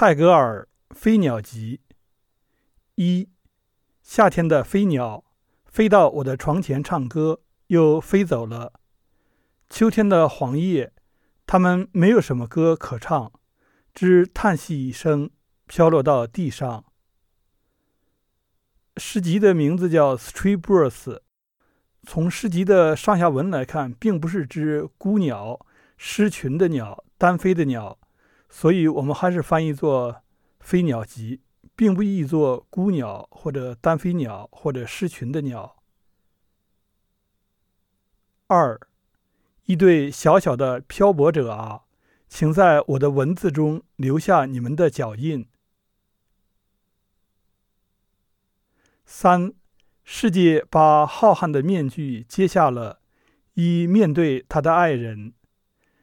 泰戈尔《飞鸟集》一，夏天的飞鸟飞到我的床前唱歌，又飞走了。秋天的黄叶，它们没有什么歌可唱，只叹息一声，飘落到地上。诗集的名字叫《Stray Birds》，从诗集的上下文来看，并不是只孤鸟、失群的鸟、单飞的鸟。所以，我们还是翻译作《飞鸟集》，并不译作“孤鸟”或者“单飞鸟”或者失群的鸟。二，一对小小的漂泊者啊，请在我的文字中留下你们的脚印。三，世界把浩瀚的面具揭下了，以面对他的爱人。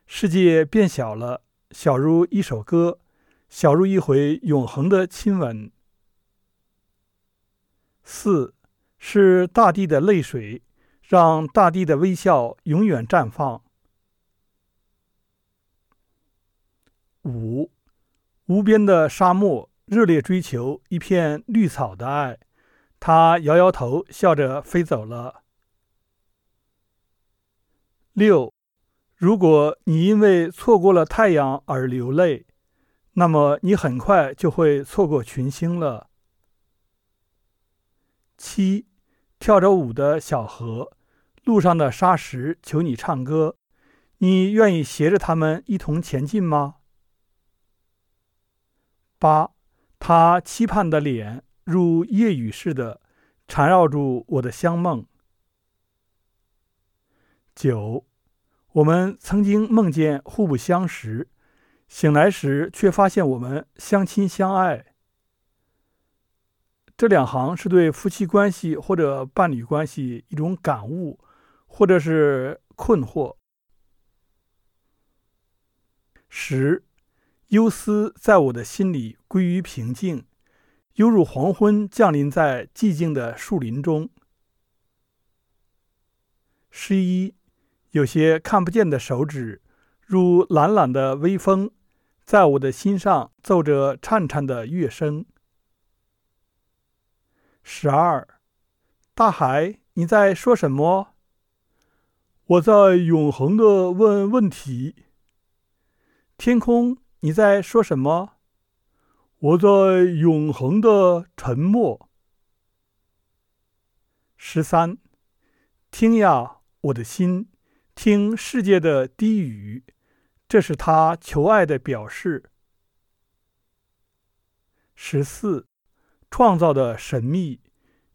世界变小了。小如一首歌，小如一回永恒的亲吻。四是大地的泪水，让大地的微笑永远绽放。五无边的沙漠，热烈追求一片绿草的爱，他摇摇头，笑着飞走了。六。如果你因为错过了太阳而流泪，那么你很快就会错过群星了。七，跳着舞的小河，路上的沙石求你唱歌，你愿意携着他们一同前进吗？八，他期盼的脸如夜雨似的缠绕住我的香梦。九。我们曾经梦见互不相识，醒来时却发现我们相亲相爱。这两行是对夫妻关系或者伴侣关系一种感悟，或者是困惑。十，忧思在我的心里归于平静，犹如黄昏降临在寂静的树林中。十一。有些看不见的手指，如懒懒的微风，在我的心上奏着颤颤的乐声。十二，大海，你在说什么？我在永恒的问问题。天空，你在说什么？我在永恒的沉默。十三，听呀，我的心。听世界的低语，这是他求爱的表示。十四，创造的神秘，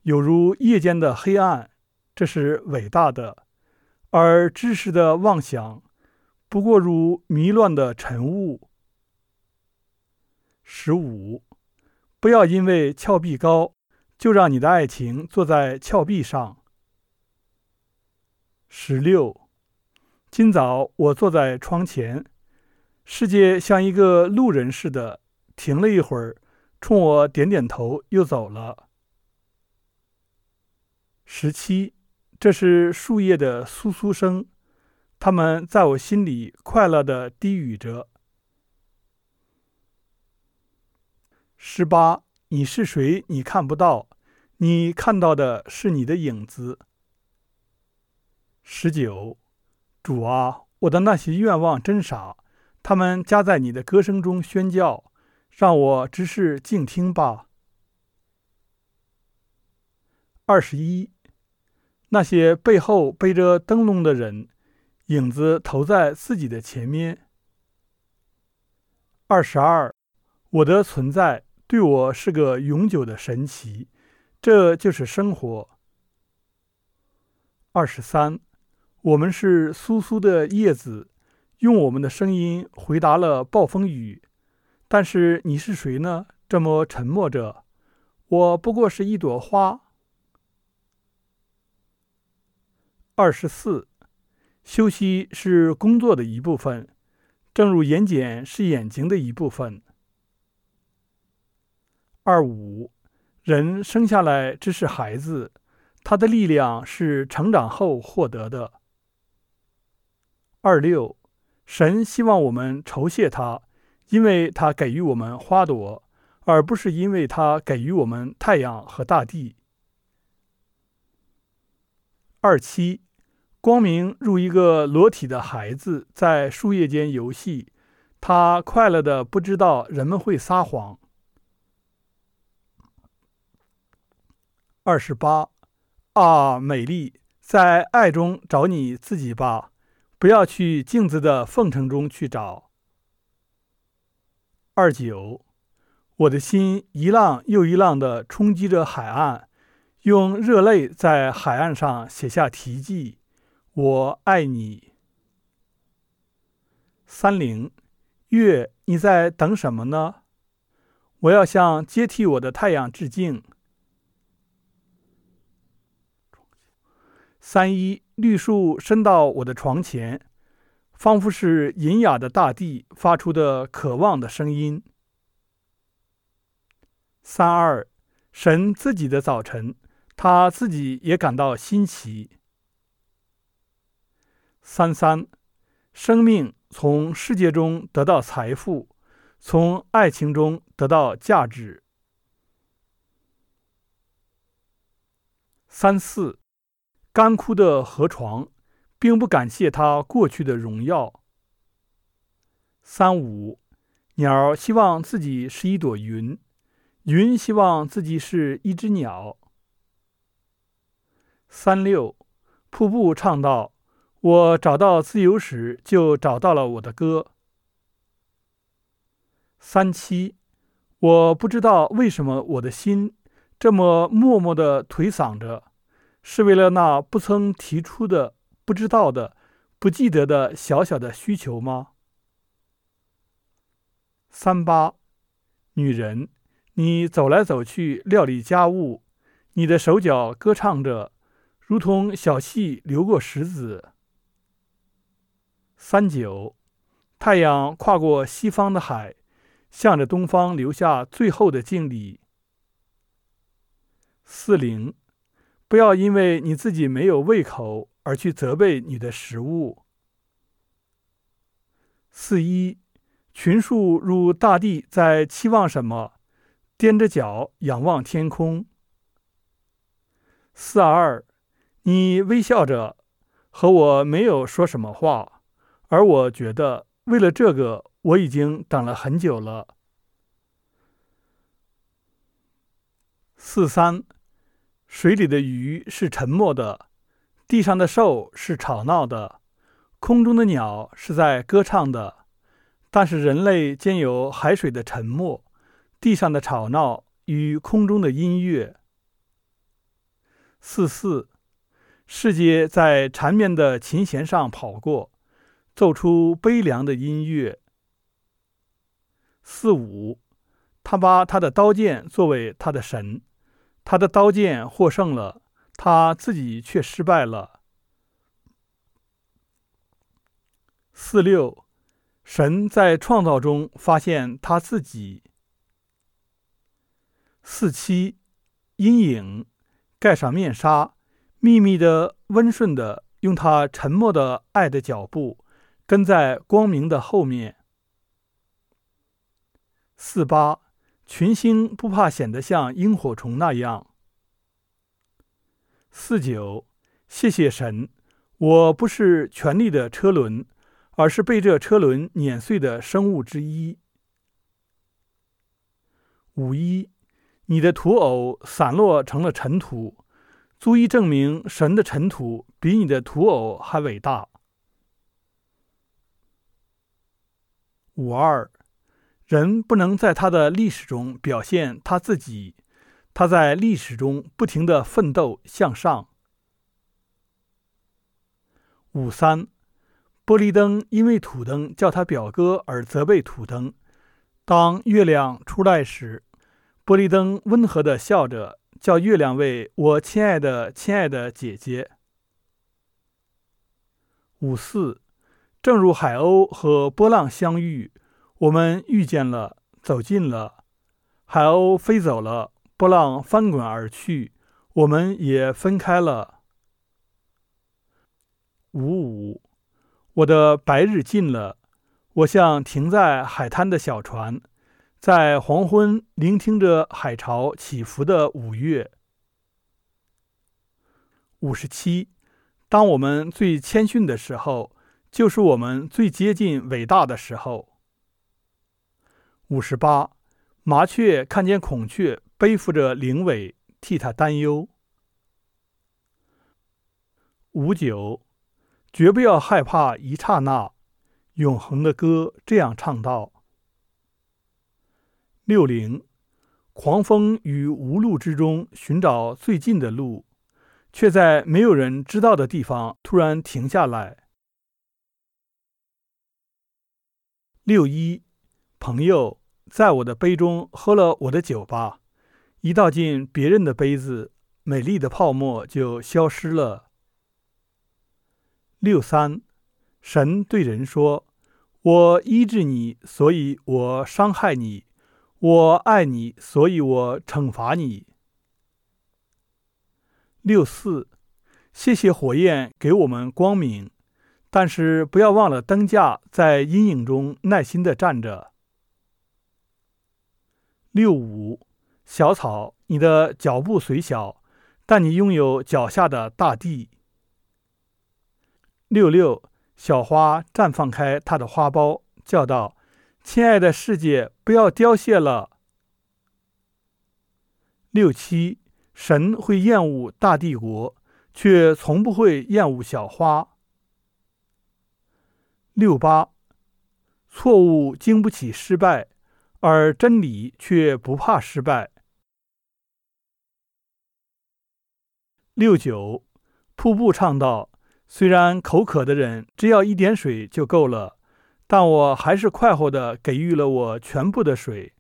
有如夜间的黑暗，这是伟大的；而知识的妄想，不过如迷乱的晨雾。十五，不要因为峭壁高，就让你的爱情坐在峭壁上。十六。今早我坐在窗前，世界像一个路人似的停了一会儿，冲我点点头，又走了。十七，这是树叶的簌簌声，它们在我心里快乐的低语着。十八，你是谁？你看不到，你看到的是你的影子。十九。主啊，我的那些愿望真傻，他们夹在你的歌声中宣教，让我只是静听吧。二十一，那些背后背着灯笼的人，影子投在自己的前面。二十二，我的存在对我是个永久的神奇，这就是生活。二十三。我们是苏苏的叶子，用我们的声音回答了暴风雨。但是你是谁呢？这么沉默着。我不过是一朵花。二十四，休息是工作的一部分，正如眼睑是眼睛的一部分。二五，人生下来只是孩子，他的力量是成长后获得的。二六，神希望我们酬谢他，因为他给予我们花朵，而不是因为他给予我们太阳和大地。二七，光明如一个裸体的孩子在树叶间游戏，他快乐的不知道人们会撒谎。二十八，啊，美丽，在爱中找你自己吧，不要去镜子的缝衬中去找。二九，我的心一浪又一浪的冲击着海岸。用热泪在海岸上写下题记：“我爱你。”三零月，你在等什么呢？我要向接替我的太阳致敬。三一绿树伸到我的床前，仿佛是隐雅的大地发出的渴望的声音。三二神自己的早晨。他自己也感到新奇。三三，生命从世界中得到财富，从爱情中得到价值。三四，干枯的河床，并不感谢它过去的荣耀。三五，鸟希望自己是一朵云，云希望自己是一只鸟。三六，瀑布唱道：“我找到自由时，就找到了我的歌。”三七，我不知道为什么我的心这么默默的颓丧着，是为了那不曾提出的、不知道的、不记得的小小的需求吗？三八，女人，你走来走去料理家务，你的手脚歌唱着。如同小溪流过石子。三九，太阳跨过西方的海，向着东方留下最后的敬礼。四零，不要因为你自己没有胃口而去责备你的食物。四一，群树如大地在期望什么，踮着脚仰望天空。四二。你微笑着，和我没有说什么话，而我觉得为了这个，我已经等了很久了。四三，水里的鱼是沉默的，地上的兽是吵闹的，空中的鸟是在歌唱的，但是人类兼有海水的沉默、地上的吵闹与空中的音乐。四四。世界在缠绵的琴弦上跑过，奏出悲凉的音乐。四五，他把他的刀剑作为他的神，他的刀剑获胜了，他自己却失败了。四六，神在创造中发现他自己。四七，阴影，盖上面纱。秘密的、温顺的，用他沉默的爱的脚步，跟在光明的后面。四八，群星不怕显得像萤火虫那样。四九，谢谢神，我不是权力的车轮，而是被这车轮碾碎的生物之一。五一，你的土偶散落成了尘土。足以证明神的尘土比你的土偶还伟大。五二，人不能在他的历史中表现他自己，他在历史中不停的奋斗向上。五三，玻璃灯因为土灯叫他表哥而责备土灯。当月亮出来时，玻璃灯温和的笑着。叫月亮为我亲爱的、亲爱的姐姐。五四，正如海鸥和波浪相遇，我们遇见了，走近了。海鸥飞走了，波浪翻滚而去，我们也分开了。五五，我的白日近了，我像停在海滩的小船，在黄昏聆听着海潮起伏的五月。五十七，当我们最谦逊的时候，就是我们最接近伟大的时候。五十八，麻雀看见孔雀背负着灵尾，替它担忧。五九，绝不要害怕一刹那。永恒的歌这样唱道：六零，狂风与无路之中寻找最近的路，却在没有人知道的地方突然停下来。六一，朋友，在我的杯中喝了我的酒吧，一倒进别人的杯子，美丽的泡沫就消失了。六三，神对人说。我医治你，所以我伤害你；我爱你，所以我惩罚你。六四，谢谢火焰给我们光明，但是不要忘了灯架在阴影中耐心的站着。六五，小草，你的脚步虽小，但你拥有脚下的大地。六六。小花绽放开它的花苞，叫道：“亲爱的世界，不要凋谢了。”六七，神会厌恶大帝国，却从不会厌恶小花。六八，错误经不起失败，而真理却不怕失败。六九，瀑布唱道。虽然口渴的人只要一点水就够了，但我还是快活的给予了我全部的水。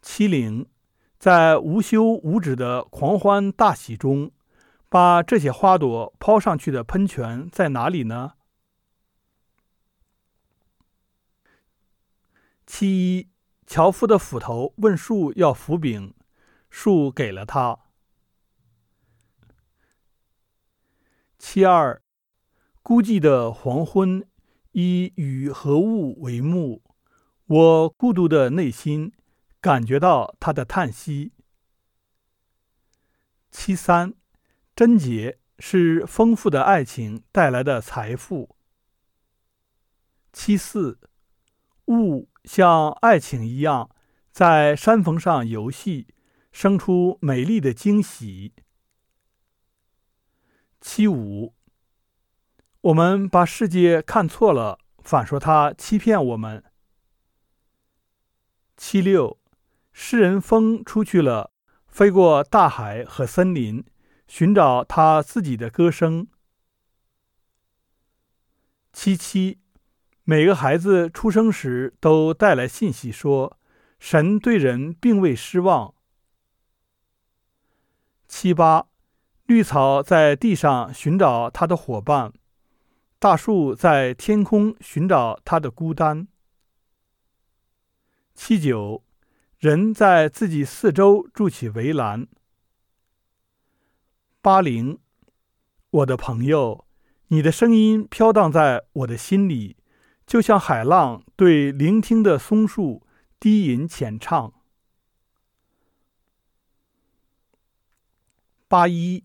七零，在无休无止的狂欢大喜中，把这些花朵抛上去的喷泉在哪里呢？七一，樵夫的斧头问树要斧柄，树给了他。七二，孤寂的黄昏，以雨和雾为幕。我孤独的内心感觉到他的叹息。七三，贞洁是丰富的爱情带来的财富。七四，雾像爱情一样在山峰上游戏，生出美丽的惊喜。七五，我们把世界看错了，反说他欺骗我们。七六，诗人风出去了，飞过大海和森林，寻找他自己的歌声。七七，每个孩子出生时都带来信息，说神对人并未失望。七八。绿草在地上寻找它的伙伴，大树在天空寻找它的孤单。七九，人在自己四周筑起围栏。八零，我的朋友，你的声音飘荡在我的心里，就像海浪对聆听的松树低吟浅唱。八一。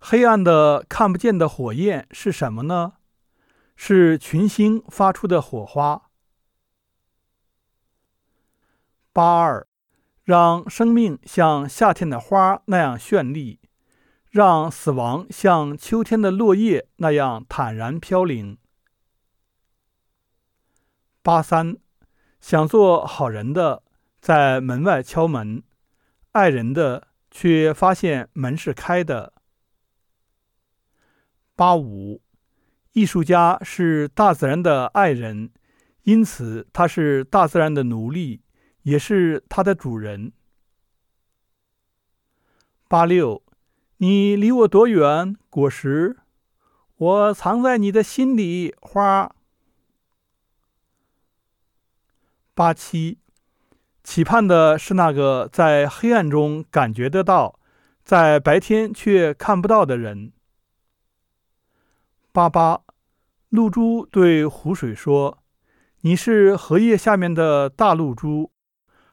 黑暗的看不见的火焰是什么呢？是群星发出的火花。八二，让生命像夏天的花那样绚丽，让死亡像秋天的落叶那样坦然飘零。八三，想做好人的在门外敲门，爱人的却发现门是开的。八五，艺术家是大自然的爱人，因此他是大自然的奴隶，也是他的主人。八六，你离我多远？果实，我藏在你的心里。花。八七，期盼的是那个在黑暗中感觉得到，在白天却看不到的人。八八，露珠对湖水说：“你是荷叶下面的大露珠，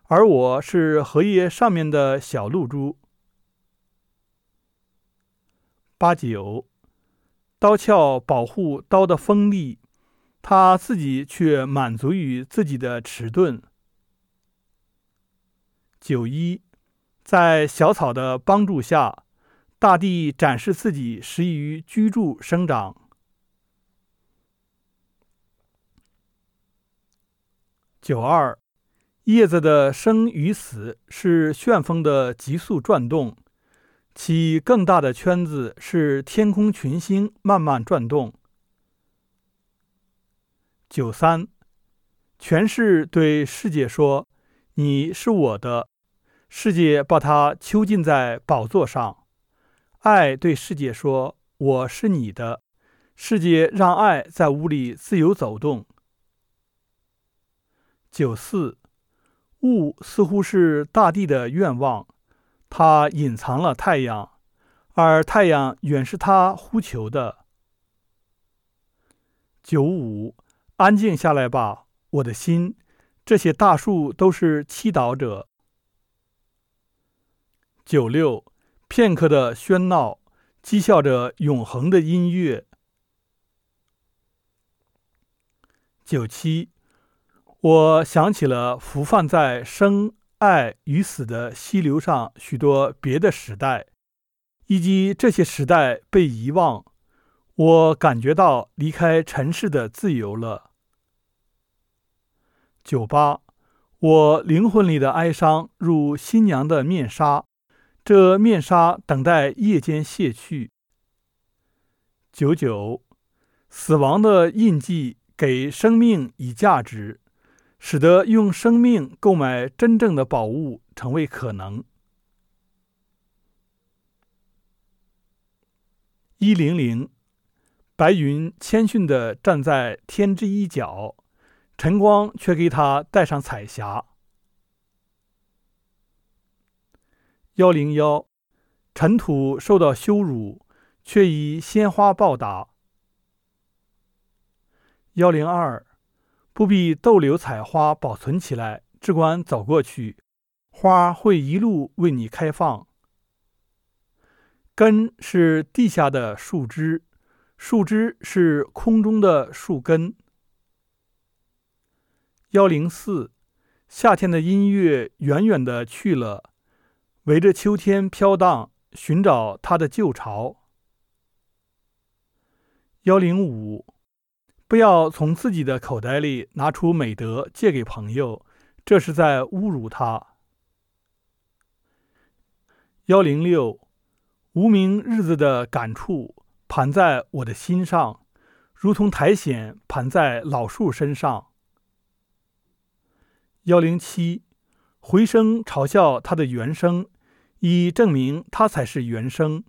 而我是荷叶上面的小露珠。”八九，刀鞘保护刀的锋利，他自己却满足于自己的迟钝。九一，在小草的帮助下，大地展示自己适宜于居住生长。九二，叶子的生与死是旋风的急速转动。其更大的圈子是天空群星慢慢转动。九三，全是对世界说：“你是我的。”世界把它囚禁在宝座上。爱对世界说：“我是你的。”世界让爱在屋里自由走动。九四，雾似乎是大地的愿望。它隐藏了太阳，而太阳远是他呼求的。九五，安静下来吧，我的心。这些大树都是祈祷者。九六，片刻的喧闹，讥笑着永恒的音乐。九七，我想起了浮泛在生。爱与死的溪流上，许多别的时代，以及这些时代被遗忘。我感觉到离开尘世的自由了。九八，我灵魂里的哀伤如新娘的面纱，这面纱等待夜间卸去。九九，死亡的印记给生命以价值。使得用生命购买真正的宝物成为可能。一零零，白云谦逊地站在天之一角，晨光却给他带上彩霞。幺零幺，尘土受到羞辱，却以鲜花报答。幺零二。不必逗留，采花保存起来，只管走过去，花会一路为你开放。根是地下的树枝，树枝是空中的树根。幺零四，夏天的音乐远远的去了，围着秋天飘荡，寻找它的旧巢。幺零五。不要从自己的口袋里拿出美德借给朋友，这是在侮辱他。幺零六，无名日子的感触盘在我的心上，如同苔藓盘在老树身上。幺零七，回声嘲笑他的原声，以证明他才是原声。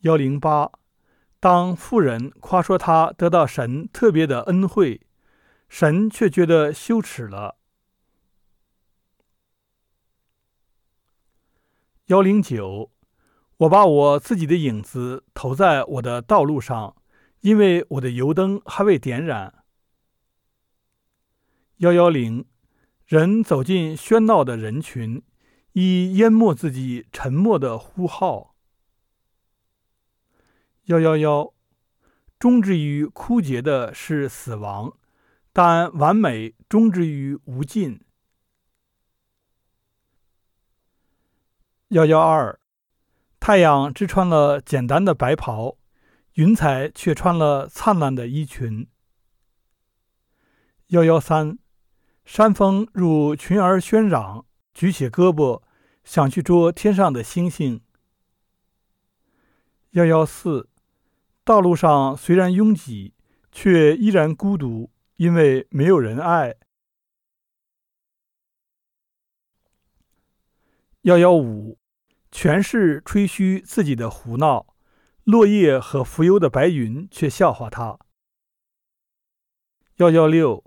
幺零八。当富人夸说他得到神特别的恩惠，神却觉得羞耻了。幺零九，我把我自己的影子投在我的道路上，因为我的油灯还未点燃。幺幺零，人走进喧闹的人群，以淹没自己沉默的呼号。幺幺幺，终止于枯竭的是死亡，但完美终止于无尽。幺幺二，太阳只穿了简单的白袍，云彩却穿了灿烂的衣裙。幺幺三，山峰如群儿喧嚷，举起胳膊想去捉天上的星星。幺幺四。道路上虽然拥挤，却依然孤独，因为没有人爱。幺幺五，全是吹嘘自己的胡闹，落叶和浮游的白云却笑话他。幺幺六，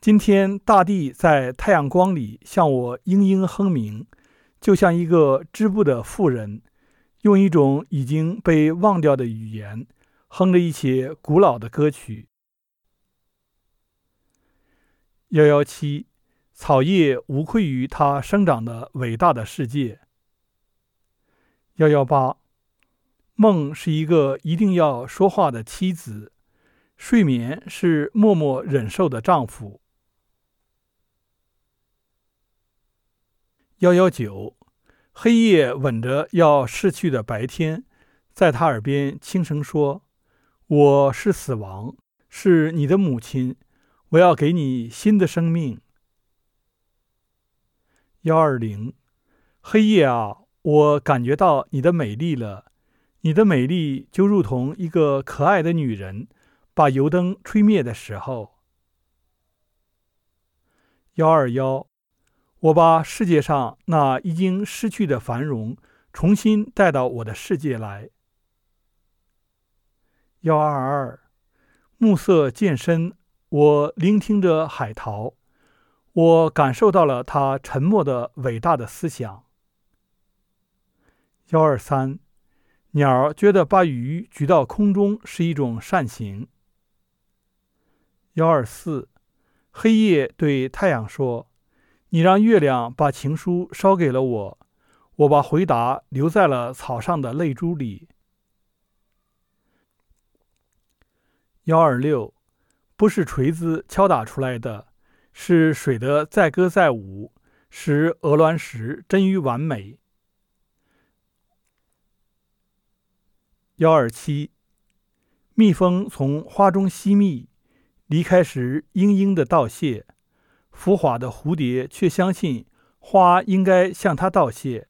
今天大地在太阳光里向我嘤嘤哼鸣，就像一个织布的妇人。用一种已经被忘掉的语言，哼着一些古老的歌曲。幺幺七，草叶无愧于它生长的伟大的世界。幺幺八，梦是一个一定要说话的妻子，睡眠是默默忍受的丈夫。幺幺九，黑夜吻着要逝去的白天，在他耳边轻声说。我是死亡，是你的母亲。我要给你新的生命。幺二零，黑夜啊，我感觉到你的美丽了。你的美丽就如同一个可爱的女人把油灯吹灭的时候。幺二幺，我把世界上那已经失去的繁荣重新带到我的世界来。幺二二，暮色渐深，我聆听着海涛，我感受到了他沉默的伟大的思想。幺二三，鸟觉得把鱼举到空中是一种善行。幺二四，黑夜对太阳说：“你让月亮把情书捎给了我，我把回答留在了草上的泪珠里。”幺二六，不是锤子敲打出来的，是水的载歌载舞，使鹅卵石臻于完美。幺二七，蜜蜂从花中吸蜜，离开时嘤嘤的道谢，浮华的蝴蝶却相信花应该向它道谢。